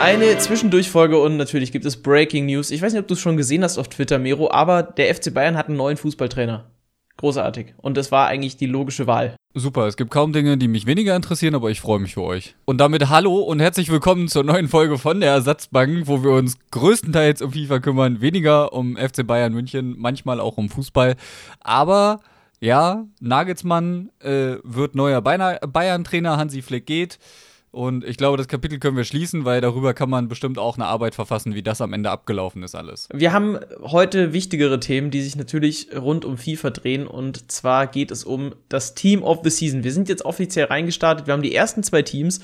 Eine Zwischendurchfolge und natürlich gibt es Breaking News. Ich weiß nicht, ob du es schon gesehen hast auf Twitter, Mero, aber der FC Bayern hat einen neuen Fußballtrainer. Großartig. Und das war eigentlich die logische Wahl. Super, es gibt kaum Dinge, die mich weniger interessieren, aber ich freue mich für euch. Und damit hallo und herzlich willkommen zur neuen Folge von der Ersatzbank, wo wir uns größtenteils um FIFA kümmern, weniger um FC Bayern München, manchmal auch um Fußball. Aber ja, Nagelsmann äh, wird neuer Bayern-Trainer, Hansi Flick geht. Und ich glaube, das Kapitel können wir schließen, weil darüber kann man bestimmt auch eine Arbeit verfassen, wie das am Ende abgelaufen ist alles. Wir haben heute wichtigere Themen, die sich natürlich rund um FIFA drehen. Und zwar geht es um das Team of the Season. Wir sind jetzt offiziell reingestartet. Wir haben die ersten zwei Teams.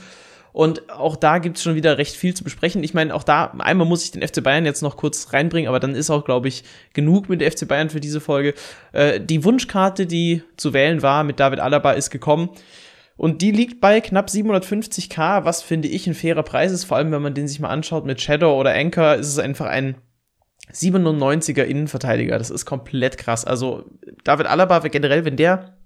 Und auch da gibt es schon wieder recht viel zu besprechen. Ich meine, auch da, einmal muss ich den FC Bayern jetzt noch kurz reinbringen, aber dann ist auch, glaube ich, genug mit der FC Bayern für diese Folge. Äh, die Wunschkarte, die zu wählen war mit David Alaba, ist gekommen. Und die liegt bei knapp 750k, was finde ich ein fairer Preis ist. Vor allem, wenn man den sich mal anschaut mit Shadow oder Anchor, ist es einfach ein 97er Innenverteidiger. Das ist komplett krass. Also, David Alaba, generell, wenn der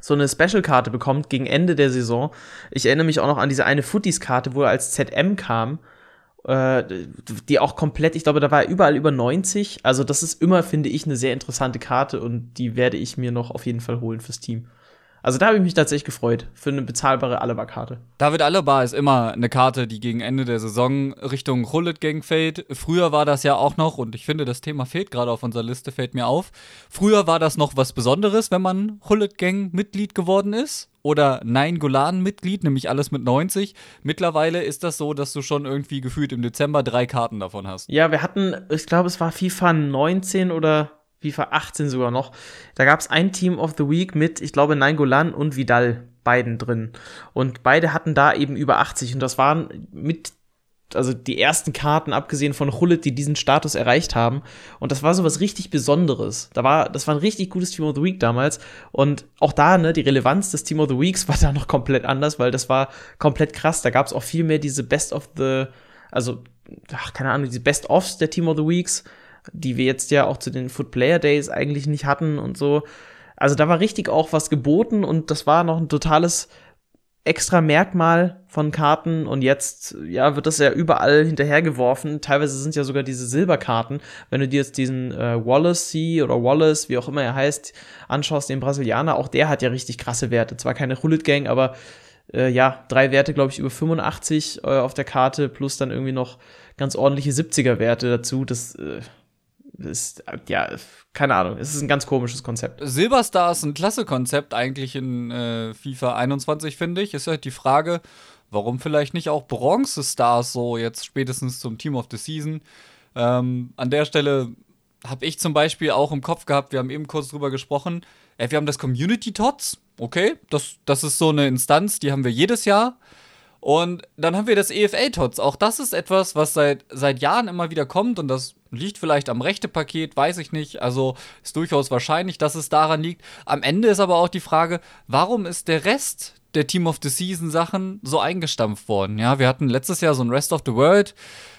so eine Special-Karte bekommt gegen Ende der Saison. Ich erinnere mich auch noch an diese eine Footies-Karte, wo er als ZM kam, äh, die auch komplett, ich glaube, da war er überall über 90. Also das ist immer, finde ich, eine sehr interessante Karte und die werde ich mir noch auf jeden Fall holen fürs Team. Also da habe ich mich tatsächlich gefreut für eine bezahlbare Alaba-Karte. David Alaba ist immer eine Karte, die gegen Ende der Saison Richtung Hullet Gang fällt. Früher war das ja auch noch, und ich finde, das Thema fehlt gerade auf unserer Liste, fällt mir auf. Früher war das noch was Besonderes, wenn man Hullet Gang Mitglied geworden ist. Oder Nein Golan Mitglied, nämlich alles mit 90. Mittlerweile ist das so, dass du schon irgendwie gefühlt im Dezember drei Karten davon hast. Ja, wir hatten, ich glaube, es war FIFA 19 oder FIFA 18 sogar noch. Da gab es ein Team of the Week mit, ich glaube, Nainggolan und Vidal beiden drin. Und beide hatten da eben über 80 und das waren mit also die ersten Karten, abgesehen von Hullet, die diesen Status erreicht haben. Und das war so was richtig Besonderes. Da war, das war ein richtig gutes Team of the Week damals. Und auch da, ne, die Relevanz des Team of the Weeks war da noch komplett anders, weil das war komplett krass. Da gab es auch viel mehr diese Best of the, also, ach, keine Ahnung, diese Best-ofs der Team of the Weeks die wir jetzt ja auch zu den Foot Player Days eigentlich nicht hatten und so. Also da war richtig auch was geboten und das war noch ein totales extra Merkmal von Karten und jetzt ja wird das ja überall hinterhergeworfen. Teilweise sind ja sogar diese Silberkarten. Wenn du dir jetzt diesen äh, Wallace oder Wallace, wie auch immer er heißt, anschaust, den Brasilianer, auch der hat ja richtig krasse Werte. Zwar keine Hullet Gang, aber äh, ja, drei Werte, glaube ich, über 85 äh, auf der Karte, plus dann irgendwie noch ganz ordentliche 70er-Werte dazu. Das äh, ist, ja, keine Ahnung, es ist ein ganz komisches Konzept. Silberstar ist ein klasse Konzept eigentlich in äh, FIFA 21, finde ich. Ist halt die Frage, warum vielleicht nicht auch Bronze-Stars so jetzt spätestens zum Team of the Season. Ähm, an der Stelle habe ich zum Beispiel auch im Kopf gehabt, wir haben eben kurz drüber gesprochen, äh, wir haben das Community Tots, okay, das, das ist so eine Instanz, die haben wir jedes Jahr. Und dann haben wir das EFA-Tots. Auch das ist etwas, was seit, seit Jahren immer wieder kommt und das liegt vielleicht am rechte Paket, weiß ich nicht. Also ist durchaus wahrscheinlich, dass es daran liegt. Am Ende ist aber auch die Frage, warum ist der Rest der Team of the Season Sachen so eingestampft worden? Ja, wir hatten letztes Jahr so ein Rest of the World.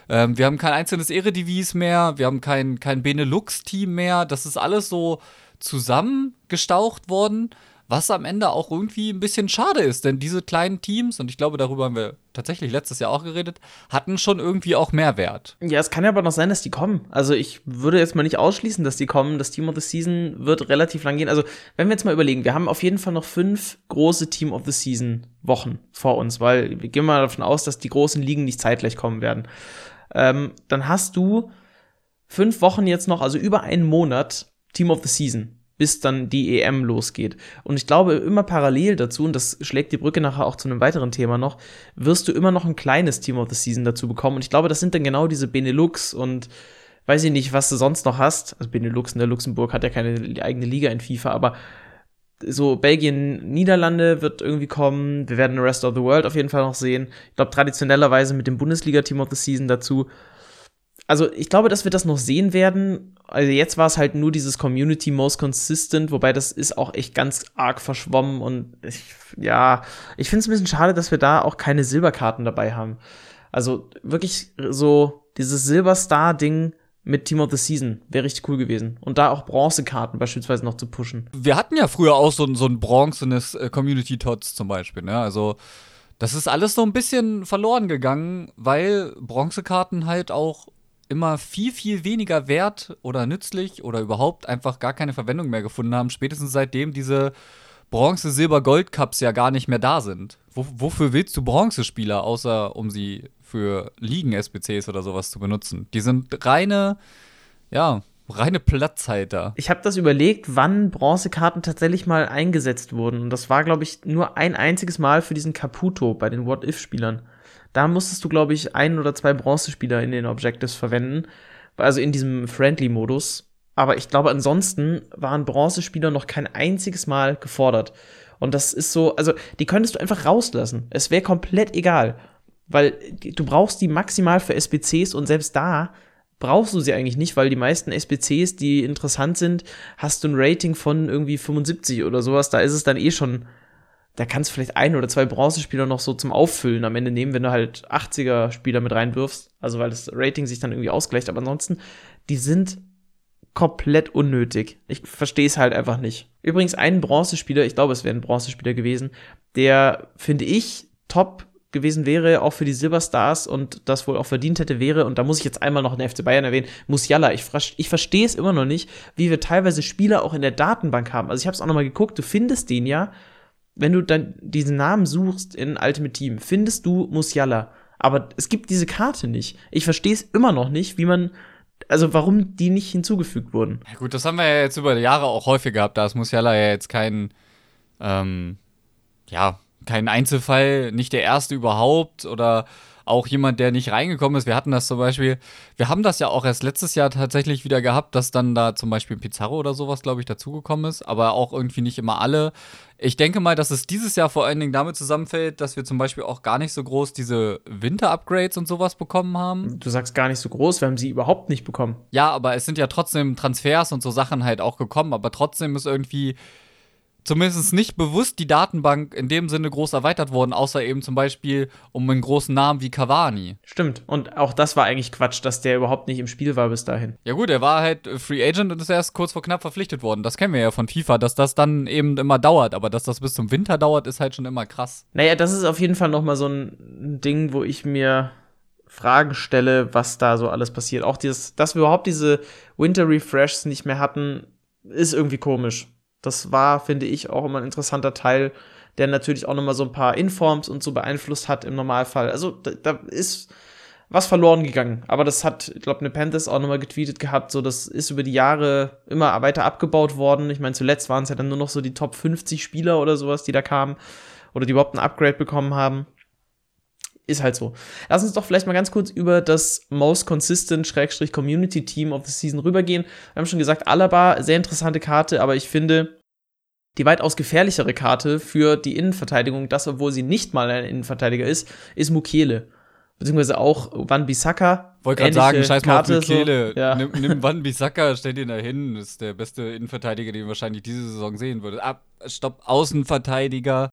Ähm, wir haben kein einzelnes Eredivis mehr. Wir haben kein, kein Benelux-Team mehr. Das ist alles so zusammengestaucht worden was am Ende auch irgendwie ein bisschen schade ist, denn diese kleinen Teams, und ich glaube, darüber haben wir tatsächlich letztes Jahr auch geredet, hatten schon irgendwie auch Mehrwert. Ja, es kann ja aber noch sein, dass die kommen. Also ich würde jetzt mal nicht ausschließen, dass die kommen. Das Team of the Season wird relativ lang gehen. Also wenn wir jetzt mal überlegen, wir haben auf jeden Fall noch fünf große Team of the Season Wochen vor uns, weil wir gehen mal davon aus, dass die großen Ligen nicht zeitgleich kommen werden. Ähm, dann hast du fünf Wochen jetzt noch, also über einen Monat Team of the Season bis dann die EM losgeht. Und ich glaube, immer parallel dazu, und das schlägt die Brücke nachher auch zu einem weiteren Thema noch, wirst du immer noch ein kleines Team of the Season dazu bekommen. Und ich glaube, das sind dann genau diese Benelux und weiß ich nicht, was du sonst noch hast. Also Benelux, ne, Luxemburg hat ja keine eigene Liga in FIFA, aber so Belgien, Niederlande wird irgendwie kommen. Wir werden Rest of the World auf jeden Fall noch sehen. Ich glaube, traditionellerweise mit dem Bundesliga-Team of the Season dazu also ich glaube, dass wir das noch sehen werden. Also jetzt war es halt nur dieses Community Most Consistent, wobei das ist auch echt ganz arg verschwommen und ich, ja, ich finde es ein bisschen schade, dass wir da auch keine Silberkarten dabei haben. Also wirklich so dieses Silberstar-Ding mit Team of the Season wäre richtig cool gewesen. Und da auch Bronzekarten beispielsweise noch zu pushen. Wir hatten ja früher auch so, so ein bronzenes äh, Community Tots zum Beispiel, ne? Also Das ist alles so ein bisschen verloren gegangen, weil Bronzekarten halt auch immer viel, viel weniger wert oder nützlich oder überhaupt einfach gar keine Verwendung mehr gefunden haben, spätestens seitdem diese Bronze, Silber, Gold Cups ja gar nicht mehr da sind. Wo, wofür willst du Bronzespieler, außer um sie für Ligen-SBCs oder sowas zu benutzen? Die sind reine, ja, reine Platzhalter. Ich habe das überlegt, wann Bronzekarten tatsächlich mal eingesetzt wurden. Und das war, glaube ich, nur ein einziges Mal für diesen Caputo bei den What-If-Spielern. Da musstest du, glaube ich, ein oder zwei Bronzespieler in den Objectives verwenden. Also in diesem Friendly-Modus. Aber ich glaube, ansonsten waren Bronzespieler noch kein einziges Mal gefordert. Und das ist so, also die könntest du einfach rauslassen. Es wäre komplett egal. Weil du brauchst die maximal für SBCs und selbst da brauchst du sie eigentlich nicht, weil die meisten SBCs, die interessant sind, hast du ein Rating von irgendwie 75 oder sowas. Da ist es dann eh schon, da kannst du vielleicht ein oder zwei Bronzespieler noch so zum Auffüllen am Ende nehmen, wenn du halt 80er Spieler mit reinwirfst. Also weil das Rating sich dann irgendwie ausgleicht. Aber ansonsten, die sind komplett unnötig. Ich verstehe es halt einfach nicht. Übrigens, ein Bronzespieler, ich glaube, es wäre ein Bronzespieler gewesen, der, finde ich, top gewesen wäre, auch für die Silberstars und das wohl auch verdient hätte, wäre, und da muss ich jetzt einmal noch den FC Bayern erwähnen, Musiala. Ich, ich verstehe es immer noch nicht, wie wir teilweise Spieler auch in der Datenbank haben. Also ich habe es auch noch mal geguckt, du findest den ja, wenn du dann diesen Namen suchst in Ultimate Team, findest du Musiala. Aber es gibt diese Karte nicht. Ich verstehe es immer noch nicht, wie man also warum die nicht hinzugefügt wurden. Ja gut, das haben wir ja jetzt über die Jahre auch häufig gehabt. Da ist Musiala ja jetzt kein, ähm, ja, kein Einzelfall, nicht der erste überhaupt oder auch jemand, der nicht reingekommen ist. Wir hatten das zum Beispiel, wir haben das ja auch erst letztes Jahr tatsächlich wieder gehabt, dass dann da zum Beispiel Pizarro oder sowas, glaube ich, dazugekommen ist, aber auch irgendwie nicht immer alle. Ich denke mal, dass es dieses Jahr vor allen Dingen damit zusammenfällt, dass wir zum Beispiel auch gar nicht so groß diese Winter-Upgrades und sowas bekommen haben. Du sagst gar nicht so groß, wir haben sie überhaupt nicht bekommen. Ja, aber es sind ja trotzdem Transfers und so Sachen halt auch gekommen, aber trotzdem ist irgendwie zumindest nicht bewusst die Datenbank in dem Sinne groß erweitert worden, außer eben zum Beispiel um einen großen Namen wie Cavani. Stimmt. Und auch das war eigentlich Quatsch, dass der überhaupt nicht im Spiel war bis dahin. Ja gut, er war halt Free Agent und ist erst kurz vor knapp verpflichtet worden. Das kennen wir ja von FIFA, dass das dann eben immer dauert. Aber dass das bis zum Winter dauert, ist halt schon immer krass. Naja, das ist auf jeden Fall noch mal so ein Ding, wo ich mir Fragen stelle, was da so alles passiert. Auch dieses, dass wir überhaupt diese Winter Refreshs nicht mehr hatten, ist irgendwie komisch. Das war, finde ich, auch immer ein interessanter Teil, der natürlich auch nochmal so ein paar Informs und so beeinflusst hat im Normalfall. Also da, da ist was verloren gegangen. Aber das hat, ich glaube, Nepenthes auch nochmal getweetet gehabt, so das ist über die Jahre immer weiter abgebaut worden. Ich meine, zuletzt waren es ja dann nur noch so die Top 50 Spieler oder sowas, die da kamen oder die überhaupt ein Upgrade bekommen haben ist halt so. Lass uns doch vielleicht mal ganz kurz über das Most Consistent Schrägstrich Community Team of the Season rübergehen. Wir haben schon gesagt, Alaba, sehr interessante Karte, aber ich finde, die weitaus gefährlichere Karte für die Innenverteidigung, das obwohl sie nicht mal ein Innenverteidiger ist, ist Mukiele. Beziehungsweise auch Wan Bissaka. Wollte gerade sagen, scheiß mal Karte, auf Mukiele. So, ja. Nimm, nimm Wan Bissaka, stell ihn da hin. Das ist der beste Innenverteidiger, den wir wahrscheinlich diese Saison sehen würde. Ab, stopp, Außenverteidiger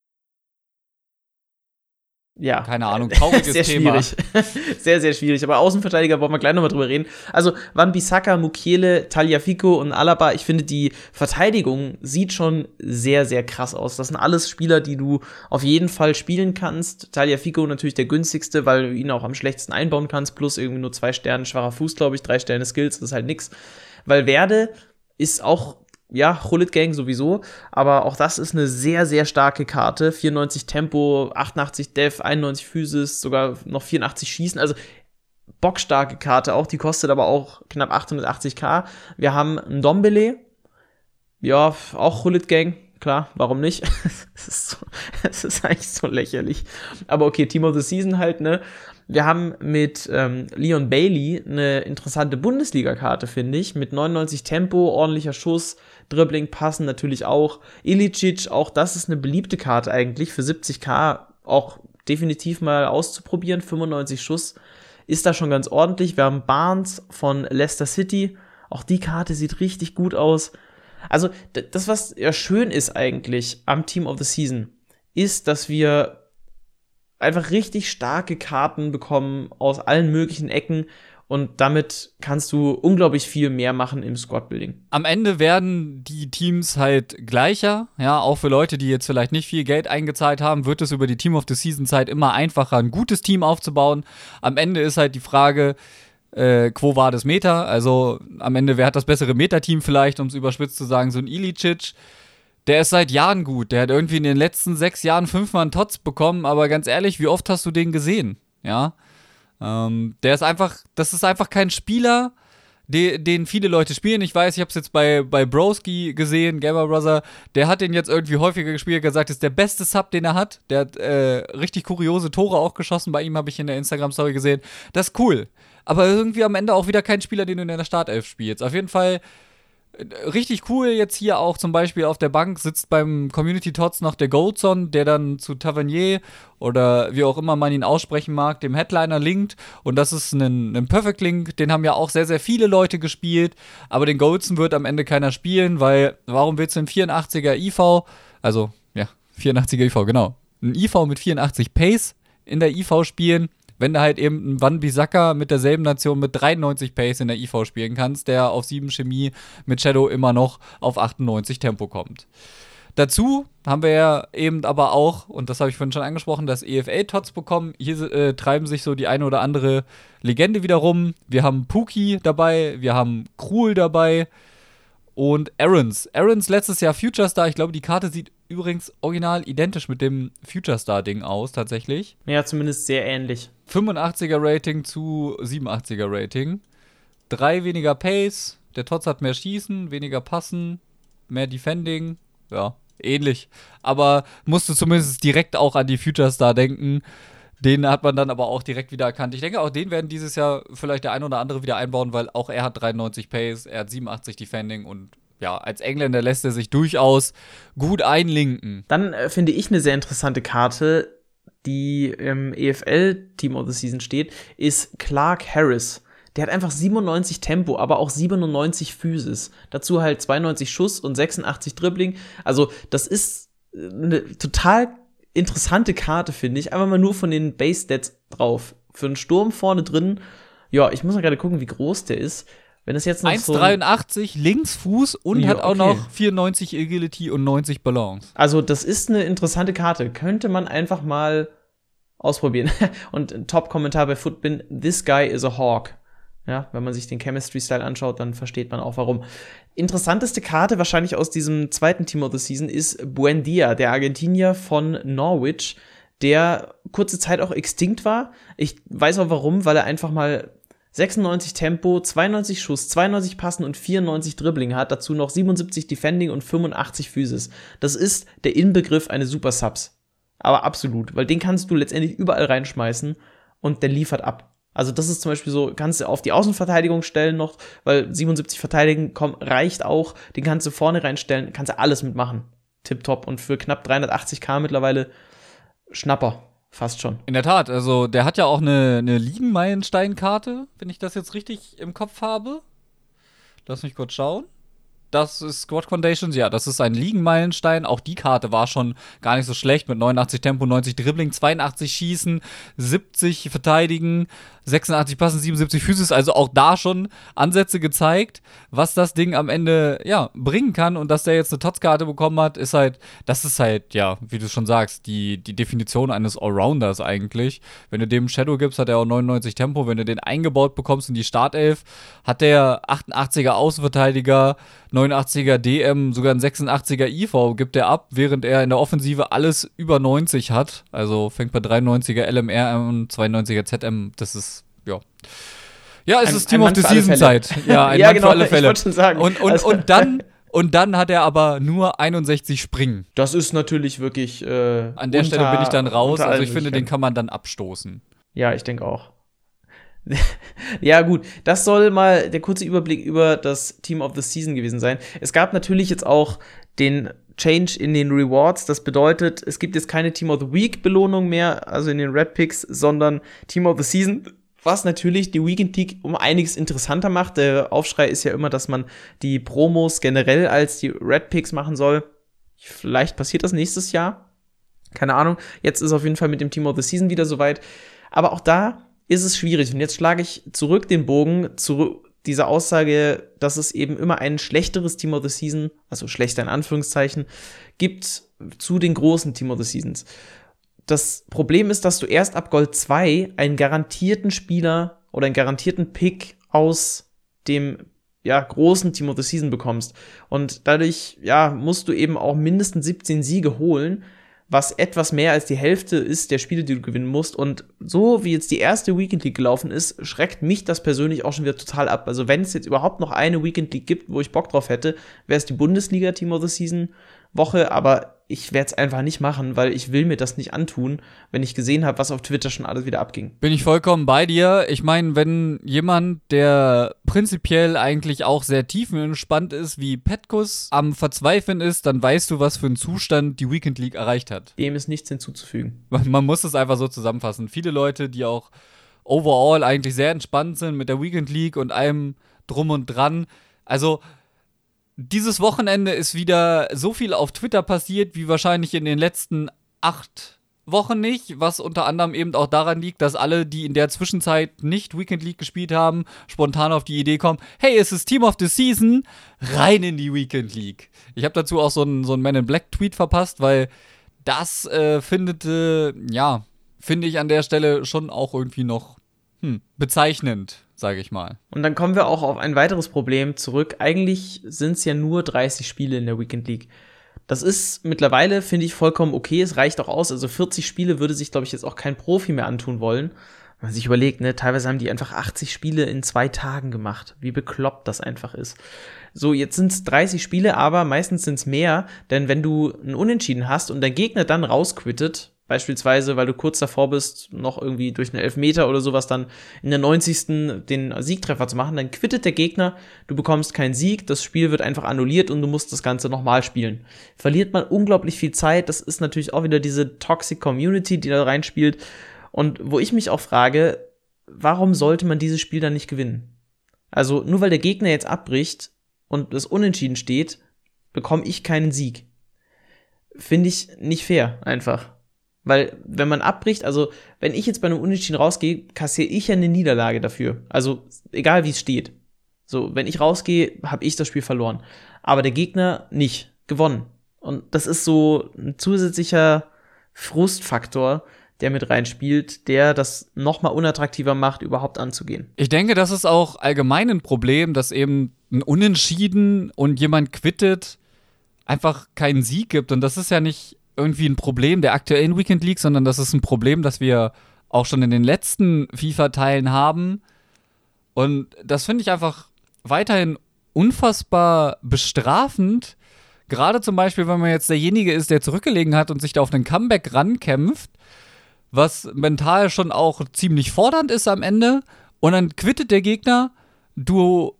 ja. Keine Ahnung, trauriges sehr Thema. Schwierig. sehr, sehr schwierig. Aber Außenverteidiger wollen wir gleich nochmal drüber reden. Also, Van Bissaka, Mukiele, Taliafico und Alaba, ich finde, die Verteidigung sieht schon sehr, sehr krass aus. Das sind alles Spieler, die du auf jeden Fall spielen kannst. Taliafico natürlich der günstigste, weil du ihn auch am schlechtesten einbauen kannst, plus irgendwie nur zwei Sterne schwacher Fuß, glaube ich, drei Sterne Skills, das ist halt nix. Weil Werde ist auch ja, Hullet Gang sowieso, aber auch das ist eine sehr, sehr starke Karte. 94 Tempo, 88 Def, 91 Physis, sogar noch 84 Schießen. Also bockstarke Karte auch, die kostet aber auch knapp 880k. Wir haben ein Dombele, ja, auch Hullet Gang, klar, warum nicht? Es ist, so, es ist eigentlich so lächerlich. Aber okay, Team of the Season halt, ne? Wir haben mit ähm, Leon Bailey eine interessante Bundesliga-Karte, finde ich, mit 99 Tempo, ordentlicher Schuss, Dribbling passen natürlich auch. Ilicic, auch das ist eine beliebte Karte eigentlich für 70k auch definitiv mal auszuprobieren. 95 Schuss ist da schon ganz ordentlich. Wir haben Barnes von Leicester City. Auch die Karte sieht richtig gut aus. Also, das, was ja schön ist eigentlich am Team of the Season, ist, dass wir einfach richtig starke Karten bekommen aus allen möglichen Ecken Und damit kannst du unglaublich viel mehr machen im Squad-Building. Am Ende werden die Teams halt gleicher. Ja, auch für Leute, die jetzt vielleicht nicht viel Geld eingezahlt haben, wird es über die Team of the Season Zeit immer einfacher, ein gutes Team aufzubauen. Am Ende ist halt die Frage, äh, quo war das Meta? Also am Ende, wer hat das bessere Meta-Team vielleicht, um es überspitzt zu sagen, so ein Ilicic. Der ist seit Jahren gut. Der hat irgendwie in den letzten sechs Jahren fünfmal einen Tots bekommen, aber ganz ehrlich, wie oft hast du den gesehen? Ja. Ähm, der ist einfach, das ist einfach kein Spieler, den, den viele Leute spielen. Ich weiß, ich habe es jetzt bei, bei Broski gesehen, Gamer Brother, der hat den jetzt irgendwie häufiger gespielt, gesagt, ist der beste Sub, den er hat. Der hat äh, richtig kuriose Tore auch geschossen. Bei ihm habe ich in der Instagram-Story gesehen. Das ist cool. Aber irgendwie am Ende auch wieder kein Spieler, den du in der Startelf spielst. Auf jeden Fall richtig cool jetzt hier auch zum Beispiel auf der Bank sitzt beim Community Tots noch der Goldson, der dann zu Tavernier oder wie auch immer man ihn aussprechen mag, dem Headliner linkt. Und das ist ein, ein Perfect Link, den haben ja auch sehr, sehr viele Leute gespielt. Aber den Goldson wird am Ende keiner spielen, weil warum willst du einen 84er IV, also ja, 84er IV, genau, ein IV mit 84 Pace in der IV spielen? Wenn du halt eben einen Van Bissaka mit derselben Nation mit 93 Pace in der IV spielen kannst, der auf 7 Chemie mit Shadow immer noch auf 98 Tempo kommt. Dazu haben wir ja eben aber auch, und das habe ich vorhin schon angesprochen, das EFL-Tots bekommen. Hier äh, treiben sich so die eine oder andere Legende wieder rum. Wir haben Pookie dabei, wir haben Krul dabei und Aarons. Aarons letztes Jahr Future Star. Ich glaube, die Karte sieht übrigens original identisch mit dem Future Star-Ding aus, tatsächlich. Ja, zumindest sehr ähnlich. 85er Rating zu 87er Rating. Drei weniger Pace. Der Tots hat mehr Schießen, weniger Passen, mehr Defending. Ja, ähnlich. Aber musste zumindest direkt auch an die Future Star denken. Den hat man dann aber auch direkt wieder erkannt. Ich denke, auch den werden dieses Jahr vielleicht der ein oder andere wieder einbauen, weil auch er hat 93 Pace, er hat 87 Defending und ja, als Engländer lässt er sich durchaus gut einlinken. Dann äh, finde ich eine sehr interessante Karte, die im EFL Team of the Season steht, ist Clark Harris. Der hat einfach 97 Tempo, aber auch 97 Physis. Dazu halt 92 Schuss und 86 Dribbling. Also, das ist äh, eine total interessante Karte, finde ich. Einfach mal nur von den Base Stats drauf. Für einen Sturm vorne drin. Ja, ich muss mal gerade gucken, wie groß der ist. Wenn es jetzt noch 1,83 so Linksfuß und ja, hat auch okay. noch 94 Agility und 90 Balance. Also, das ist eine interessante Karte. Könnte man einfach mal ausprobieren. und Top-Kommentar bei Footbin: This guy is a hawk. Ja, wenn man sich den Chemistry-Style anschaut, dann versteht man auch warum. Interessanteste Karte wahrscheinlich aus diesem zweiten Team of the Season ist Buendia, der Argentinier von Norwich, der kurze Zeit auch extinct war. Ich weiß auch warum, weil er einfach mal 96 Tempo, 92 Schuss, 92 Passen und 94 Dribbling hat, dazu noch 77 Defending und 85 Physis. Das ist der Inbegriff eines Super Subs. Aber absolut, weil den kannst du letztendlich überall reinschmeißen und der liefert ab. Also das ist zum Beispiel so, kannst du auf die Außenverteidigung stellen noch, weil 77 verteidigen komm, reicht auch, den kannst du vorne reinstellen, kannst du alles mitmachen. Tipptopp und für knapp 380k mittlerweile Schnapper. Fast schon. In der Tat, also der hat ja auch eine, eine Ligenmeilenstein-Karte, wenn ich das jetzt richtig im Kopf habe. Lass mich kurz schauen. Das ist Squad Foundations, ja, das ist ein Ligenmeilenstein. Auch die Karte war schon gar nicht so schlecht mit 89 Tempo, 90 Dribbling, 82 Schießen, 70 Verteidigen, 86 Passen, 77 Physis, also auch da schon Ansätze gezeigt, was das Ding am Ende, ja, bringen kann. Und dass der jetzt eine Tots-Karte bekommen hat, ist halt, das ist halt, ja, wie du schon sagst, die, die Definition eines Allrounders eigentlich. Wenn du dem Shadow gibst, hat er auch 99 Tempo. Wenn du den eingebaut bekommst in die Startelf, hat der 88er Außenverteidiger, 89er DM, sogar ein 86er IV gibt er ab, während er in der Offensive alles über 90 hat. Also fängt bei 93er LMR an, 92er ZM. Das ist, ja. Ja, es ein, ist Team of the Season Zeit. Ja, ein ja, Mann genau, für alle Fälle. Ich schon sagen. Und, und, also. und dann. Und dann hat er aber nur 61 Springen. Das ist natürlich wirklich. Äh, An der unter, Stelle bin ich dann raus. Also ich finde, den kann man dann abstoßen. Ja, ich denke auch. ja, gut, das soll mal der kurze Überblick über das Team of the Season gewesen sein. Es gab natürlich jetzt auch den Change in den Rewards. Das bedeutet, es gibt jetzt keine Team of the Week Belohnung mehr, also in den Red Picks, sondern Team of the Season. Was natürlich die Weekend League um einiges interessanter macht. Der Aufschrei ist ja immer, dass man die Promos generell als die Red Picks machen soll. Vielleicht passiert das nächstes Jahr. Keine Ahnung. Jetzt ist auf jeden Fall mit dem Team of the Season wieder soweit. Aber auch da ist es schwierig. Und jetzt schlage ich zurück den Bogen zu dieser Aussage, dass es eben immer ein schlechteres Team of the Season, also schlechter in Anführungszeichen, gibt zu den großen Team of the Seasons. Das Problem ist, dass du erst ab Gold 2 einen garantierten Spieler oder einen garantierten Pick aus dem ja, großen Team of the Season bekommst. Und dadurch, ja, musst du eben auch mindestens 17 Siege holen, was etwas mehr als die Hälfte ist der Spiele, die du gewinnen musst. Und so wie jetzt die erste Weekend League gelaufen ist, schreckt mich das persönlich auch schon wieder total ab. Also wenn es jetzt überhaupt noch eine Weekend League gibt, wo ich Bock drauf hätte, wäre es die Bundesliga Team of the Season Woche, aber ich werde es einfach nicht machen, weil ich will mir das nicht antun, wenn ich gesehen habe, was auf Twitter schon alles wieder abging. Bin ich vollkommen bei dir. Ich meine, wenn jemand, der prinzipiell eigentlich auch sehr tiefenentspannt ist, wie Petkus, am Verzweifeln ist, dann weißt du, was für einen Zustand die Weekend League erreicht hat. Dem ist nichts hinzuzufügen. Man muss es einfach so zusammenfassen. Viele Leute, die auch overall eigentlich sehr entspannt sind mit der Weekend League und allem drum und dran. Also, dieses Wochenende ist wieder so viel auf Twitter passiert, wie wahrscheinlich in den letzten acht Wochen nicht, was unter anderem eben auch daran liegt, dass alle, die in der Zwischenzeit nicht Weekend League gespielt haben, spontan auf die Idee kommen, hey, es ist Team of the Season, rein in die Weekend League. Ich habe dazu auch so einen so Man in Black Tweet verpasst, weil das äh, findet, äh, ja, finde ich an der Stelle schon auch irgendwie noch hm, bezeichnend, sage ich mal. Und dann kommen wir auch auf ein weiteres Problem zurück. Eigentlich sind es ja nur 30 Spiele in der Weekend League. Das ist mittlerweile, finde ich, vollkommen okay. Es reicht auch aus. Also 40 Spiele würde sich, glaube ich, jetzt auch kein Profi mehr antun wollen. Wenn man sich überlegt, ne, teilweise haben die einfach 80 Spiele in zwei Tagen gemacht. Wie bekloppt das einfach ist. So, jetzt sind es 30 Spiele, aber meistens sind es mehr, denn wenn du einen Unentschieden hast und dein Gegner dann rausquittet, Beispielsweise, weil du kurz davor bist, noch irgendwie durch einen Elfmeter oder sowas dann in der 90. den Siegtreffer zu machen, dann quittet der Gegner, du bekommst keinen Sieg, das Spiel wird einfach annulliert und du musst das Ganze nochmal spielen. Verliert man unglaublich viel Zeit, das ist natürlich auch wieder diese Toxic Community, die da reinspielt. Und wo ich mich auch frage, warum sollte man dieses Spiel dann nicht gewinnen? Also nur weil der Gegner jetzt abbricht und es unentschieden steht, bekomme ich keinen Sieg. Finde ich nicht fair, einfach. Weil, wenn man abbricht, also, wenn ich jetzt bei einem Unentschieden rausgehe, kassiere ich ja eine Niederlage dafür. Also, egal wie es steht. So, wenn ich rausgehe, habe ich das Spiel verloren. Aber der Gegner nicht gewonnen. Und das ist so ein zusätzlicher Frustfaktor, der mit reinspielt, der das nochmal unattraktiver macht, überhaupt anzugehen. Ich denke, das ist auch allgemein ein Problem, dass eben ein Unentschieden und jemand quittet einfach keinen Sieg gibt. Und das ist ja nicht irgendwie ein Problem der aktuellen Weekend League, sondern das ist ein Problem, das wir auch schon in den letzten FIFA-Teilen haben. Und das finde ich einfach weiterhin unfassbar bestrafend. Gerade zum Beispiel, wenn man jetzt derjenige ist, der zurückgelegen hat und sich da auf einen Comeback rankämpft, was mental schon auch ziemlich fordernd ist am Ende. Und dann quittet der Gegner, du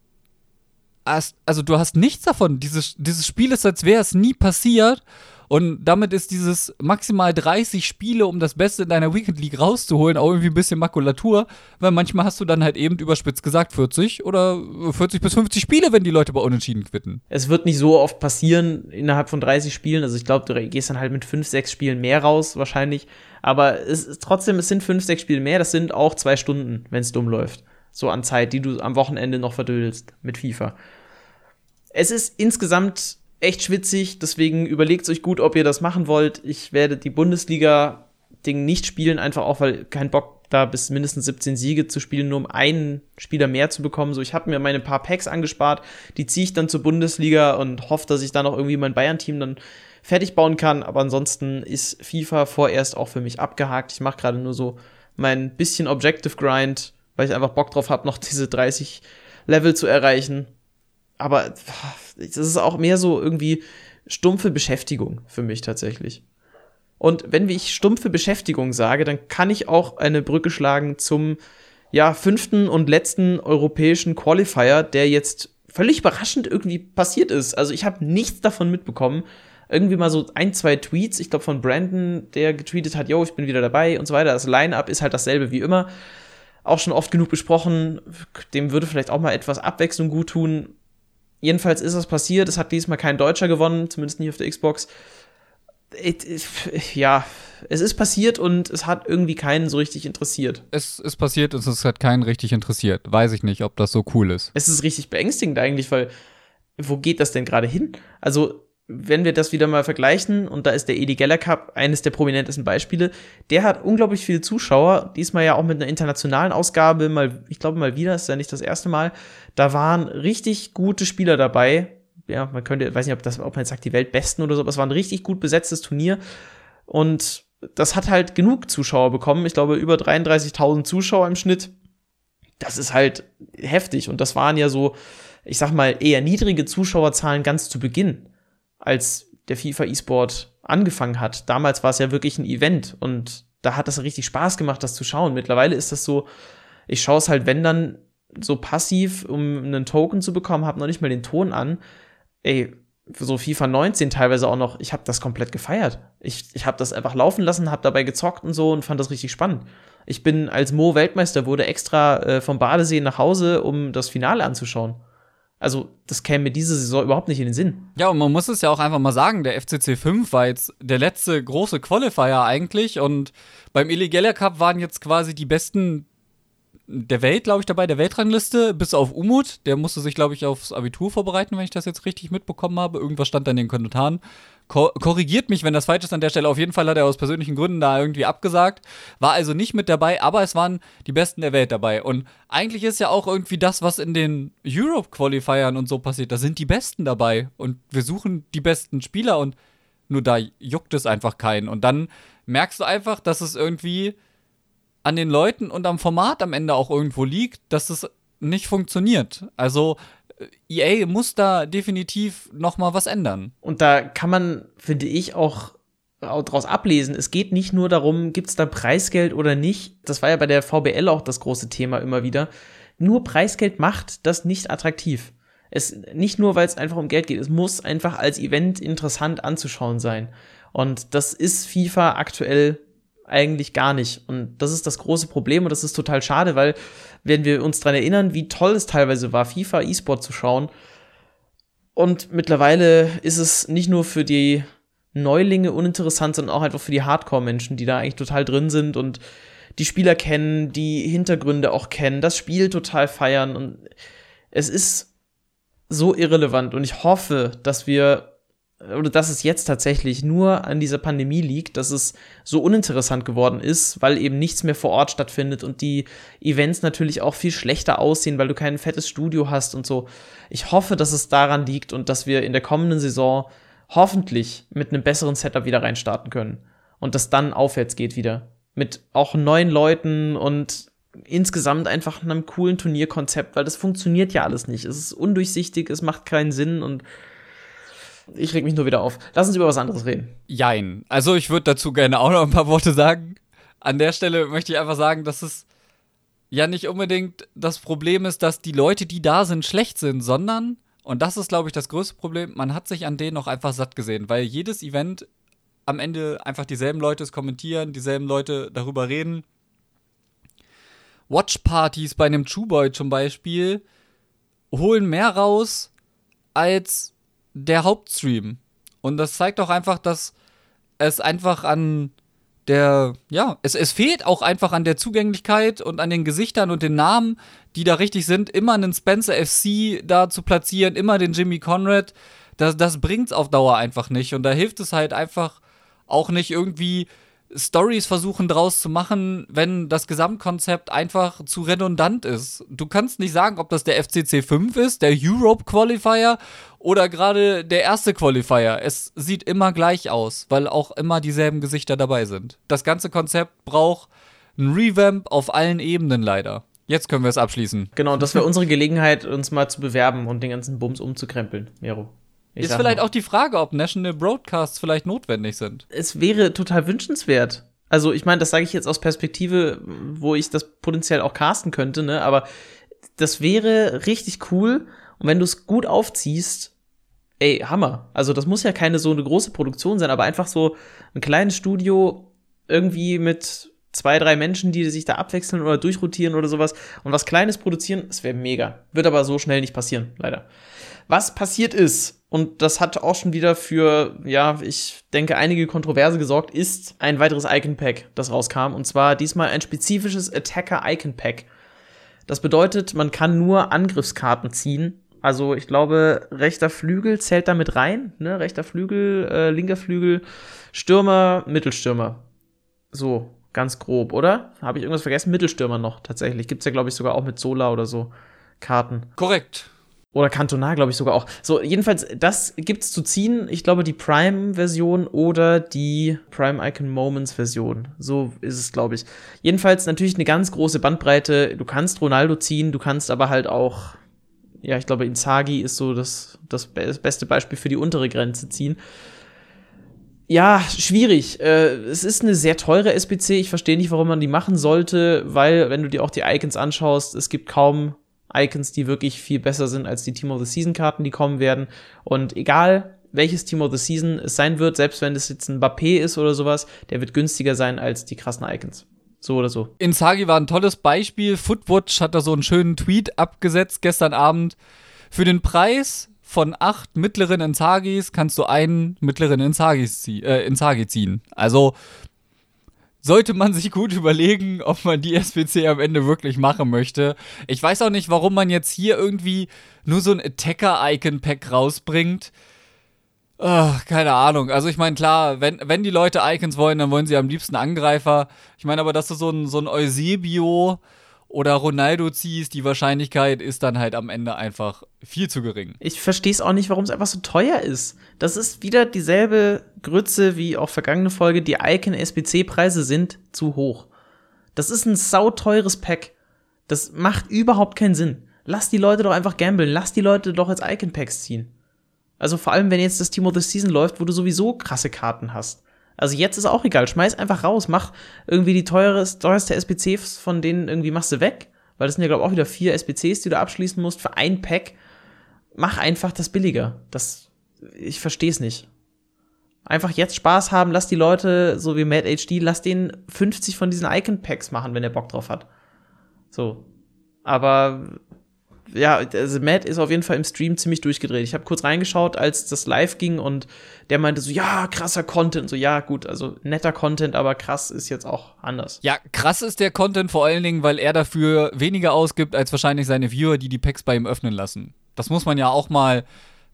hast, also du hast nichts davon. Dieses, dieses Spiel ist, als wäre es nie passiert. Und damit ist dieses maximal 30 Spiele, um das Beste in deiner Weekend League rauszuholen, auch irgendwie ein bisschen Makulatur, weil manchmal hast du dann halt eben überspitzt gesagt 40 oder 40 bis 50 Spiele, wenn die Leute bei Unentschieden quitten. Es wird nicht so oft passieren innerhalb von 30 Spielen. Also ich glaube, du gehst dann halt mit 5, 6 Spielen mehr raus, wahrscheinlich. Aber es ist trotzdem, es sind 5, 6 Spiele mehr. Das sind auch zwei Stunden, wenn es dumm läuft. So an Zeit, die du am Wochenende noch verdödelst mit FIFA. Es ist insgesamt echt schwitzig, deswegen überlegt euch gut, ob ihr das machen wollt. Ich werde die Bundesliga-Ding nicht spielen, einfach auch, weil kein Bock da bis mindestens 17 Siege zu spielen, nur um einen Spieler mehr zu bekommen. So, ich habe mir meine paar Packs angespart, die ziehe ich dann zur Bundesliga und hoffe, dass ich dann auch irgendwie mein Bayern-Team dann fertig bauen kann. Aber ansonsten ist FIFA vorerst auch für mich abgehakt. Ich mache gerade nur so mein bisschen Objective Grind, weil ich einfach Bock drauf habe, noch diese 30 Level zu erreichen aber das ist auch mehr so irgendwie stumpfe Beschäftigung für mich tatsächlich. Und wenn ich stumpfe Beschäftigung sage, dann kann ich auch eine Brücke schlagen zum ja, fünften und letzten europäischen Qualifier, der jetzt völlig überraschend irgendwie passiert ist. Also ich habe nichts davon mitbekommen. Irgendwie mal so ein, zwei Tweets, ich glaube von Brandon, der getweetet hat, yo, ich bin wieder dabei und so weiter. Das Line-up ist halt dasselbe wie immer. Auch schon oft genug besprochen. Dem würde vielleicht auch mal etwas Abwechslung gut tun. Jedenfalls ist das passiert. Es hat diesmal kein Deutscher gewonnen, zumindest nicht auf der Xbox. Ja, es ist passiert und es hat irgendwie keinen so richtig interessiert. Es ist passiert und es hat keinen richtig interessiert. Weiß ich nicht, ob das so cool ist. Es ist richtig beängstigend eigentlich, weil wo geht das denn gerade hin? Also, wenn wir das wieder mal vergleichen, und da ist der Edi Geller Cup eines der prominentesten Beispiele, der hat unglaublich viele Zuschauer, diesmal ja auch mit einer internationalen Ausgabe, mal, ich glaube mal wieder, ist ja nicht das erste Mal. Da waren richtig gute Spieler dabei. Ja, man könnte, weiß nicht, ob das, ob man jetzt sagt, die Weltbesten oder so, aber es war ein richtig gut besetztes Turnier. Und das hat halt genug Zuschauer bekommen. Ich glaube, über 33.000 Zuschauer im Schnitt. Das ist halt heftig. Und das waren ja so, ich sag mal, eher niedrige Zuschauerzahlen ganz zu Beginn, als der FIFA E-Sport angefangen hat. Damals war es ja wirklich ein Event und da hat das richtig Spaß gemacht, das zu schauen. Mittlerweile ist das so, ich schaue es halt, wenn dann so passiv, um einen Token zu bekommen, habe noch nicht mal den Ton an. Ey, so FIFA 19 teilweise auch noch, ich habe das komplett gefeiert. Ich, ich habe das einfach laufen lassen, habe dabei gezockt und so und fand das richtig spannend. Ich bin als Mo Weltmeister wurde extra äh, vom Badesee nach Hause, um das Finale anzuschauen. Also, das käme diese Saison überhaupt nicht in den Sinn. Ja, und man muss es ja auch einfach mal sagen, der FCC 5 war jetzt der letzte große Qualifier eigentlich und beim Illegaler Cup waren jetzt quasi die besten der Welt, glaube ich, dabei, der Weltrangliste, bis auf Umut. Der musste sich, glaube ich, aufs Abitur vorbereiten, wenn ich das jetzt richtig mitbekommen habe. Irgendwas stand da in den Kommentaren. Ko korrigiert mich, wenn das falsch ist an der Stelle. Auf jeden Fall hat er aus persönlichen Gründen da irgendwie abgesagt. War also nicht mit dabei, aber es waren die Besten der Welt dabei. Und eigentlich ist ja auch irgendwie das, was in den Europe-Qualifiern und so passiert. Da sind die Besten dabei. Und wir suchen die besten Spieler und nur da juckt es einfach keinen. Und dann merkst du einfach, dass es irgendwie an den Leuten und am Format am Ende auch irgendwo liegt, dass es nicht funktioniert. Also EA muss da definitiv noch mal was ändern. Und da kann man, finde ich, auch daraus ablesen. Es geht nicht nur darum, gibt es da Preisgeld oder nicht. Das war ja bei der VBL auch das große Thema immer wieder. Nur Preisgeld macht das nicht attraktiv. Es nicht nur, weil es einfach um Geld geht. Es muss einfach als Event interessant anzuschauen sein. Und das ist FIFA aktuell eigentlich gar nicht. Und das ist das große Problem und das ist total schade, weil wenn wir uns daran erinnern, wie toll es teilweise war, FIFA E-Sport zu schauen. Und mittlerweile ist es nicht nur für die Neulinge uninteressant, sondern auch einfach für die Hardcore-Menschen, die da eigentlich total drin sind und die Spieler kennen, die Hintergründe auch kennen, das Spiel total feiern. Und es ist so irrelevant. Und ich hoffe, dass wir oder dass es jetzt tatsächlich nur an dieser Pandemie liegt, dass es so uninteressant geworden ist, weil eben nichts mehr vor Ort stattfindet und die Events natürlich auch viel schlechter aussehen, weil du kein fettes Studio hast und so. Ich hoffe, dass es daran liegt und dass wir in der kommenden Saison hoffentlich mit einem besseren Setup wieder reinstarten können und dass dann aufwärts geht wieder mit auch neuen Leuten und insgesamt einfach einem coolen Turnierkonzept, weil das funktioniert ja alles nicht. Es ist undurchsichtig, es macht keinen Sinn und ich reg mich nur wieder auf. Lass uns über was anderes reden. Jein. Also ich würde dazu gerne auch noch ein paar Worte sagen. An der Stelle möchte ich einfach sagen, dass es ja nicht unbedingt das Problem ist, dass die Leute, die da sind, schlecht sind, sondern, und das ist, glaube ich, das größte Problem, man hat sich an denen auch einfach satt gesehen, weil jedes Event am Ende einfach dieselben Leute es kommentieren, dieselben Leute darüber reden. Watchpartys bei einem True zum Beispiel holen mehr raus als der Hauptstream. Und das zeigt auch einfach, dass es einfach an der, ja, es, es fehlt auch einfach an der Zugänglichkeit und an den Gesichtern und den Namen, die da richtig sind, immer einen Spencer FC da zu platzieren, immer den Jimmy Conrad. Das, das bringt es auf Dauer einfach nicht. Und da hilft es halt einfach auch nicht irgendwie Stories versuchen draus zu machen, wenn das Gesamtkonzept einfach zu redundant ist. Du kannst nicht sagen, ob das der FCC 5 ist, der Europe Qualifier oder gerade der erste Qualifier. Es sieht immer gleich aus, weil auch immer dieselben Gesichter dabei sind. Das ganze Konzept braucht ein Revamp auf allen Ebenen leider. Jetzt können wir es abschließen. Genau, das wäre unsere Gelegenheit, uns mal zu bewerben und den ganzen Bums umzukrempeln, Mero. Ich ist vielleicht mal. auch die Frage, ob National Broadcasts vielleicht notwendig sind. Es wäre total wünschenswert. Also, ich meine, das sage ich jetzt aus Perspektive, wo ich das potenziell auch casten könnte, ne? Aber das wäre richtig cool. Und wenn du es gut aufziehst, ey, Hammer. Also, das muss ja keine so eine große Produktion sein, aber einfach so ein kleines Studio irgendwie mit zwei, drei Menschen, die sich da abwechseln oder durchrotieren oder sowas und was Kleines produzieren, das wäre mega. Wird aber so schnell nicht passieren, leider. Was passiert ist, und das hat auch schon wieder für, ja, ich denke, einige Kontroverse gesorgt, ist ein weiteres Icon-Pack, das rauskam. Und zwar diesmal ein spezifisches Attacker-Icon-Pack. Das bedeutet, man kann nur Angriffskarten ziehen. Also ich glaube, rechter Flügel zählt damit rein, ne? Rechter Flügel, äh, linker Flügel, Stürmer, Mittelstürmer. So, ganz grob, oder? Habe ich irgendwas vergessen? Mittelstürmer noch, tatsächlich. Gibt's ja, glaube ich, sogar auch mit Sola oder so Karten. Korrekt. Oder Kantonar, glaube ich sogar auch. So, jedenfalls, das gibt's zu ziehen. Ich glaube, die Prime-Version oder die Prime Icon Moments-Version. So ist es, glaube ich. Jedenfalls natürlich eine ganz große Bandbreite. Du kannst Ronaldo ziehen, du kannst aber halt auch, ja, ich glaube, Inzaghi ist so das, das beste Beispiel für die untere Grenze ziehen. Ja, schwierig. Äh, es ist eine sehr teure SBC. Ich verstehe nicht, warum man die machen sollte, weil, wenn du dir auch die Icons anschaust, es gibt kaum Icons, die wirklich viel besser sind als die Team of the Season Karten, die kommen werden. Und egal, welches Team of the Season es sein wird, selbst wenn es jetzt ein Mbappé ist oder sowas, der wird günstiger sein als die krassen Icons. So oder so. Inzaghi war ein tolles Beispiel. Footwatch hat da so einen schönen Tweet abgesetzt gestern Abend. Für den Preis von acht mittleren Inzagis kannst du einen mittleren Inzagis zie äh, Inzaghi ziehen. Also sollte man sich gut überlegen, ob man die SPC am Ende wirklich machen möchte. Ich weiß auch nicht, warum man jetzt hier irgendwie nur so ein Attacker-Icon-Pack rausbringt. Oh, keine Ahnung. Also ich meine, klar, wenn, wenn die Leute Icons wollen, dann wollen sie am liebsten Angreifer. Ich meine aber, dass du so ein, so ein Eusebio oder Ronaldo ziehst, die Wahrscheinlichkeit ist dann halt am Ende einfach viel zu gering. Ich verstehe es auch nicht, warum es einfach so teuer ist. Das ist wieder dieselbe Grütze wie auch vergangene Folge. Die Icon-SBC-Preise sind zu hoch. Das ist ein sauteures Pack. Das macht überhaupt keinen Sinn. Lass die Leute doch einfach gamblen. Lass die Leute doch als Icon-Packs ziehen. Also vor allem, wenn jetzt das Team of the Season läuft, wo du sowieso krasse Karten hast. Also jetzt ist auch egal, schmeiß einfach raus, mach irgendwie die teures, teuerste SPCs von denen irgendwie machst du weg, weil das sind ja glaube ich auch wieder vier SPCs, die du abschließen musst für ein Pack. Mach einfach das billiger. Das ich verstehe es nicht. Einfach jetzt Spaß haben, lass die Leute, so wie Mad HD, lass denen 50 von diesen Icon Packs machen, wenn er Bock drauf hat. So. Aber ja, also Matt ist auf jeden Fall im Stream ziemlich durchgedreht. Ich habe kurz reingeschaut, als das live ging und der meinte so, ja, krasser Content. So, ja, gut, also netter Content, aber krass ist jetzt auch anders. Ja, krass ist der Content vor allen Dingen, weil er dafür weniger ausgibt als wahrscheinlich seine Viewer, die die Packs bei ihm öffnen lassen. Das muss man ja auch mal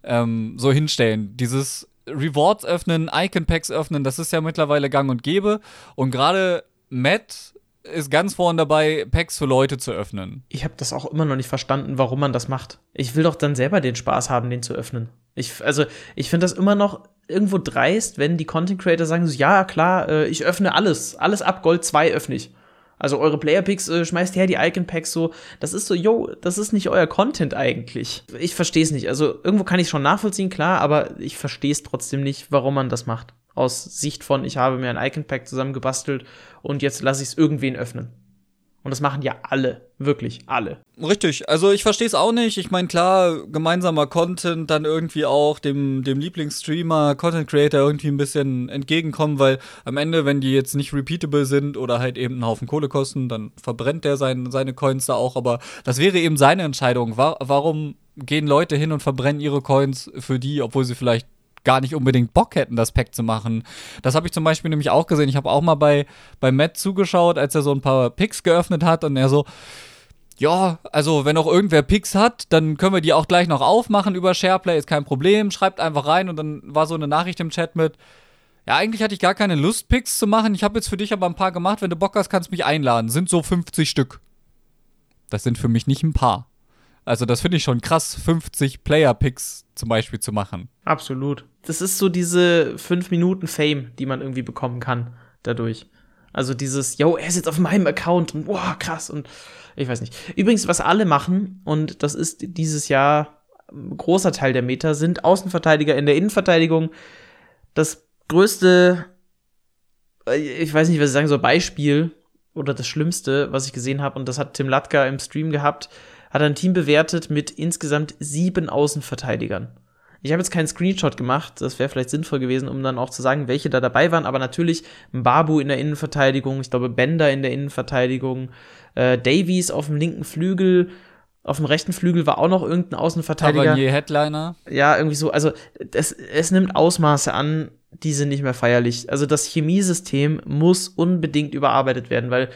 ähm, so hinstellen. Dieses Rewards öffnen, Icon-Packs öffnen, das ist ja mittlerweile gang und gäbe. Und gerade Matt ist ganz vorne dabei, Packs für Leute zu öffnen. Ich habe das auch immer noch nicht verstanden, warum man das macht. Ich will doch dann selber den Spaß haben, den zu öffnen. Ich, also, ich finde das immer noch irgendwo dreist, wenn die Content Creator sagen so, ja, klar, äh, ich öffne alles. Alles ab Gold 2 öffne ich. Also eure Player Picks äh, schmeißt her, die Icon Packs so. Das ist so, yo, das ist nicht euer Content eigentlich. Ich verstehe es nicht. Also irgendwo kann ich schon nachvollziehen, klar, aber ich verstehe es trotzdem nicht, warum man das macht aus Sicht von, ich habe mir ein Icon-Pack zusammengebastelt und jetzt lasse ich es irgendwen öffnen. Und das machen ja alle, wirklich alle. Richtig, also ich verstehe es auch nicht. Ich meine, klar, gemeinsamer Content, dann irgendwie auch dem, dem Lieblingsstreamer, Content Creator irgendwie ein bisschen entgegenkommen, weil am Ende, wenn die jetzt nicht repeatable sind oder halt eben einen Haufen Kohle kosten, dann verbrennt der sein, seine Coins da auch. Aber das wäre eben seine Entscheidung. War, warum gehen Leute hin und verbrennen ihre Coins für die, obwohl sie vielleicht gar nicht unbedingt Bock hätten, das Pack zu machen. Das habe ich zum Beispiel nämlich auch gesehen. Ich habe auch mal bei, bei Matt zugeschaut, als er so ein paar Picks geöffnet hat und er so, ja, also wenn auch irgendwer Picks hat, dann können wir die auch gleich noch aufmachen über SharePlay, ist kein Problem. Schreibt einfach rein und dann war so eine Nachricht im Chat mit, ja, eigentlich hatte ich gar keine Lust, Picks zu machen. Ich habe jetzt für dich aber ein paar gemacht. Wenn du Bock hast, kannst du mich einladen. Sind so 50 Stück. Das sind für mich nicht ein paar. Also das finde ich schon krass, 50 Player-Picks zum Beispiel zu machen. Absolut. Das ist so diese 5 Minuten Fame, die man irgendwie bekommen kann dadurch. Also dieses, yo, er ist jetzt auf meinem Account und wow, krass und ich weiß nicht. Übrigens, was alle machen, und das ist dieses Jahr ein großer Teil der Meta, sind Außenverteidiger in der Innenverteidigung. Das größte, äh, ich weiß nicht, was ich sagen soll, Beispiel oder das Schlimmste, was ich gesehen habe, und das hat Tim Latka im Stream gehabt, hat ein Team bewertet mit insgesamt sieben Außenverteidigern. Ich habe jetzt keinen Screenshot gemacht, das wäre vielleicht sinnvoll gewesen, um dann auch zu sagen, welche da dabei waren, aber natürlich Babu in der Innenverteidigung, ich glaube Bender in der Innenverteidigung, äh, Davies auf dem linken Flügel, Auf dem rechten Flügel war auch noch irgendein Außenverteidiger. Tavernier Headliner. Ja, irgendwie so. Also es, es nimmt Ausmaße an, die sind nicht mehr feierlich. Also das Chemiesystem muss unbedingt überarbeitet werden, weil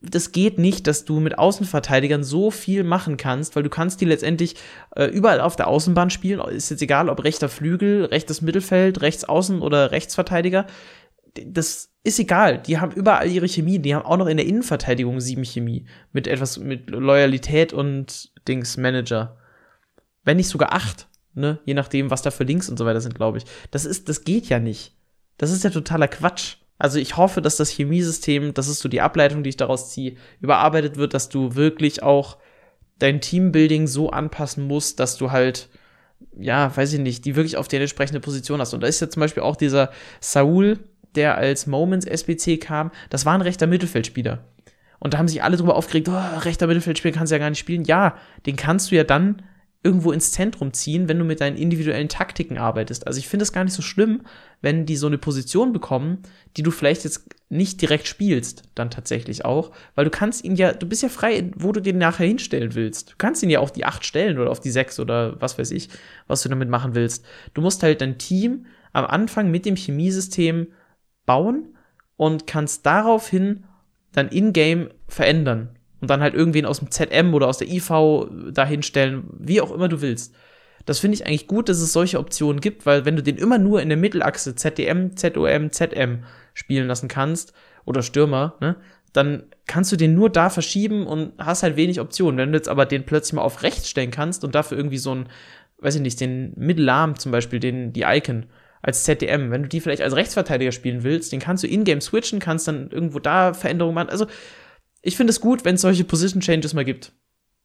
das geht nicht, dass du mit Außenverteidigern so viel machen kannst, weil du kannst die letztendlich äh, überall auf der Außenbahn spielen. Ist jetzt egal, ob rechter Flügel, rechtes Mittelfeld, rechts außen oder Rechtsverteidiger. Das ist egal. Die haben überall ihre Chemie. Die haben auch noch in der Innenverteidigung sieben Chemie. Mit etwas, mit Loyalität und Dings Manager. Wenn nicht sogar acht, ne? Je nachdem, was da für Links und so weiter sind, glaube ich. Das ist, das geht ja nicht. Das ist ja totaler Quatsch. Also ich hoffe, dass das Chemiesystem, das ist so die Ableitung, die ich daraus ziehe, überarbeitet wird, dass du wirklich auch dein Teambuilding so anpassen musst, dass du halt, ja, weiß ich nicht, die wirklich auf die entsprechende Position hast. Und da ist ja zum Beispiel auch dieser Saul, der als Moments SBC kam, das war ein rechter Mittelfeldspieler. Und da haben sich alle drüber aufgeregt, oh, rechter Mittelfeldspieler kannst du ja gar nicht spielen. Ja, den kannst du ja dann irgendwo ins Zentrum ziehen, wenn du mit deinen individuellen Taktiken arbeitest. Also ich finde es gar nicht so schlimm, wenn die so eine Position bekommen, die du vielleicht jetzt nicht direkt spielst, dann tatsächlich auch, weil du kannst ihn ja, du bist ja frei, wo du den nachher hinstellen willst. Du kannst ihn ja auf die acht stellen oder auf die sechs oder was weiß ich, was du damit machen willst. Du musst halt dein Team am Anfang mit dem Chemiesystem bauen und kannst daraufhin dann in-game verändern und dann halt irgendwen aus dem ZM oder aus der IV dahinstellen, wie auch immer du willst. Das finde ich eigentlich gut, dass es solche Optionen gibt, weil wenn du den immer nur in der Mittelachse ZDM, ZOM, ZM spielen lassen kannst oder Stürmer, ne, dann kannst du den nur da verschieben und hast halt wenig Optionen. Wenn du jetzt aber den plötzlich mal auf rechts stellen kannst und dafür irgendwie so ein, weiß ich nicht, den Mittelarm zum Beispiel, den, die Icon als ZDM, wenn du die vielleicht als Rechtsverteidiger spielen willst, den kannst du in-game switchen, kannst dann irgendwo da Veränderungen machen. Also ich finde es gut, wenn es solche Position Changes mal gibt.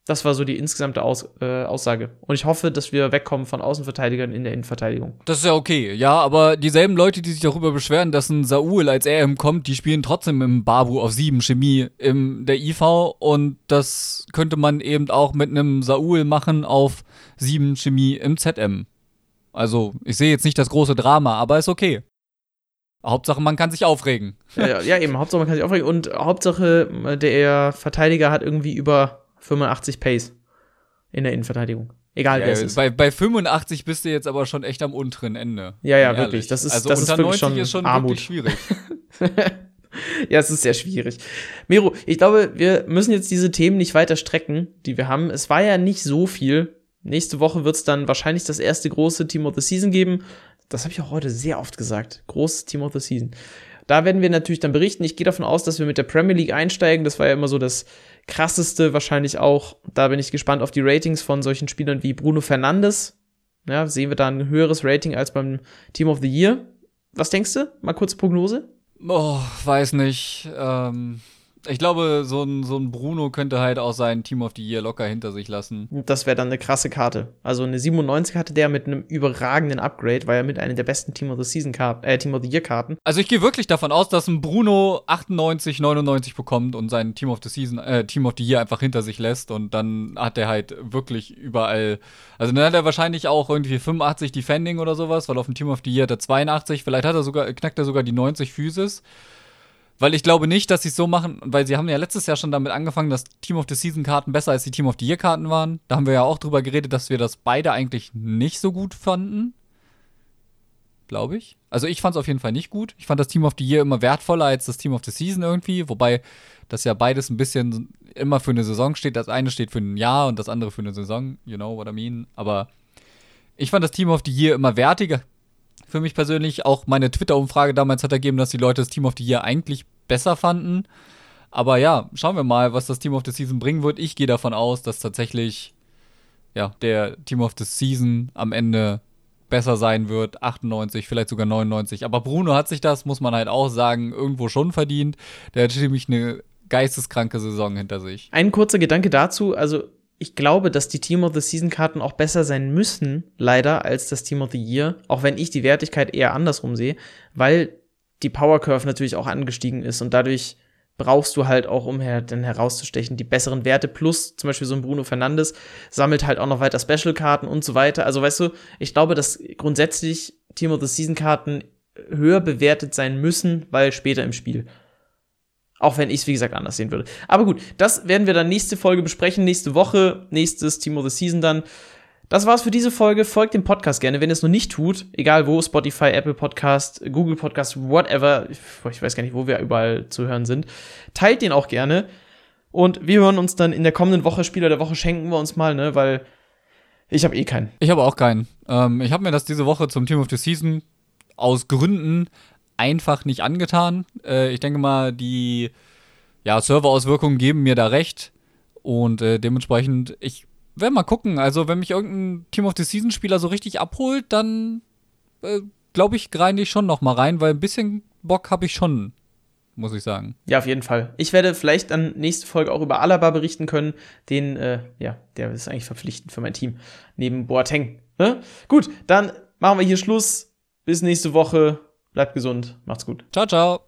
Das war so die insgesamte Aus, äh, Aussage. Und ich hoffe, dass wir wegkommen von Außenverteidigern in der Innenverteidigung. Das ist ja okay, ja, aber dieselben Leute, die sich darüber beschweren, dass ein Saul als RM kommt, die spielen trotzdem im Babu auf 7 Chemie in der IV und das könnte man eben auch mit einem Saul machen auf 7 Chemie im ZM. Also, ich sehe jetzt nicht das große Drama, aber ist okay. Hauptsache, man kann sich aufregen. Ja, ja, eben, Hauptsache, man kann sich aufregen. Und Hauptsache, der Verteidiger hat irgendwie über 85 Pace in der Innenverteidigung. Egal ja, wer es ist. Bei, bei 85 bist du jetzt aber schon echt am unteren Ende. Ja, ja, wirklich. Das ist, also das unter ist wirklich 90 schon ist schon Armut. schwierig. ja, es ist sehr schwierig. Miro, ich glaube, wir müssen jetzt diese Themen nicht weiter strecken, die wir haben. Es war ja nicht so viel. Nächste Woche wird es dann wahrscheinlich das erste große Team of the Season geben. Das habe ich auch heute sehr oft gesagt. Großes Team of the Season. Da werden wir natürlich dann berichten. Ich gehe davon aus, dass wir mit der Premier League einsteigen. Das war ja immer so das krasseste, wahrscheinlich auch. Da bin ich gespannt auf die Ratings von solchen Spielern wie Bruno Fernandes. Ja, sehen wir da ein höheres Rating als beim Team of the Year. Was denkst du? Mal kurze Prognose. Oh, weiß nicht. Ähm, ich glaube, so ein, so ein Bruno könnte halt auch sein Team of the Year locker hinter sich lassen. Das wäre dann eine krasse Karte. Also eine 97 hatte der mit einem überragenden Upgrade, war ja mit einer der besten Team of the Season Karten, äh, Team of the Year Karten. Also ich gehe wirklich davon aus, dass ein Bruno 98, 99 bekommt und sein Team of the Season, äh, Team of the Year einfach hinter sich lässt und dann hat er halt wirklich überall, also dann hat er wahrscheinlich auch irgendwie 85 Defending oder sowas, weil auf dem Team of the Year hat er 82, vielleicht hat er sogar, knackt er sogar die 90 Physis. Weil ich glaube nicht, dass sie es so machen, weil sie haben ja letztes Jahr schon damit angefangen, dass Team of the Season Karten besser als die Team of the Year Karten waren. Da haben wir ja auch drüber geredet, dass wir das beide eigentlich nicht so gut fanden. Glaube ich. Also ich fand es auf jeden Fall nicht gut. Ich fand das Team of the Year immer wertvoller als das Team of the Season irgendwie, wobei das ja beides ein bisschen immer für eine Saison steht. Das eine steht für ein Jahr und das andere für eine Saison. You know what I mean? Aber ich fand das Team of the Year immer wertiger, für mich persönlich. Auch meine Twitter-Umfrage damals hat ergeben, dass die Leute das Team of the Year eigentlich besser fanden. Aber ja, schauen wir mal, was das Team of the Season bringen wird. Ich gehe davon aus, dass tatsächlich ja, der Team of the Season am Ende besser sein wird. 98, vielleicht sogar 99. Aber Bruno hat sich das, muss man halt auch sagen, irgendwo schon verdient. Der hat nämlich eine geisteskranke Saison hinter sich. Ein kurzer Gedanke dazu, also ich glaube, dass die Team of the Season Karten auch besser sein müssen, leider, als das Team of the Year, auch wenn ich die Wertigkeit eher andersrum sehe, weil die Power Curve natürlich auch angestiegen ist und dadurch brauchst du halt auch, um her dann herauszustechen, die besseren Werte. Plus zum Beispiel so ein Bruno Fernandes sammelt halt auch noch weiter Special-Karten und so weiter. Also weißt du, ich glaube, dass grundsätzlich Team of the Season-Karten höher bewertet sein müssen, weil später im Spiel. Auch wenn ich es, wie gesagt, anders sehen würde. Aber gut, das werden wir dann nächste Folge besprechen, nächste Woche, nächstes Team of the Season dann. Das war's für diese Folge. Folgt dem Podcast gerne, wenn ihr es noch nicht tut. Egal wo, Spotify, Apple Podcast, Google Podcast, whatever. Ich weiß gar nicht, wo wir überall zu hören sind. Teilt den auch gerne. Und wir hören uns dann in der kommenden Woche. Spieler der Woche schenken wir uns mal, ne? Weil ich habe eh keinen. Ich habe auch keinen. Ähm, ich habe mir das diese Woche zum Team of the Season aus Gründen einfach nicht angetan. Äh, ich denke mal, die ja, Serverauswirkungen geben mir da recht. Und äh, dementsprechend, ich werde mal gucken. Also, wenn mich irgendein Team of the Season Spieler so richtig abholt, dann äh, glaube ich, greinde ich schon noch mal rein, weil ein bisschen Bock habe ich schon muss ich sagen. Ja, auf jeden Fall. Ich werde vielleicht dann nächste Folge auch über Alaba berichten können. Den, äh, ja, der ist eigentlich verpflichtend für mein Team. Neben Boateng. Ne? Gut, dann machen wir hier Schluss. Bis nächste Woche. Bleibt gesund. Macht's gut. Ciao, ciao.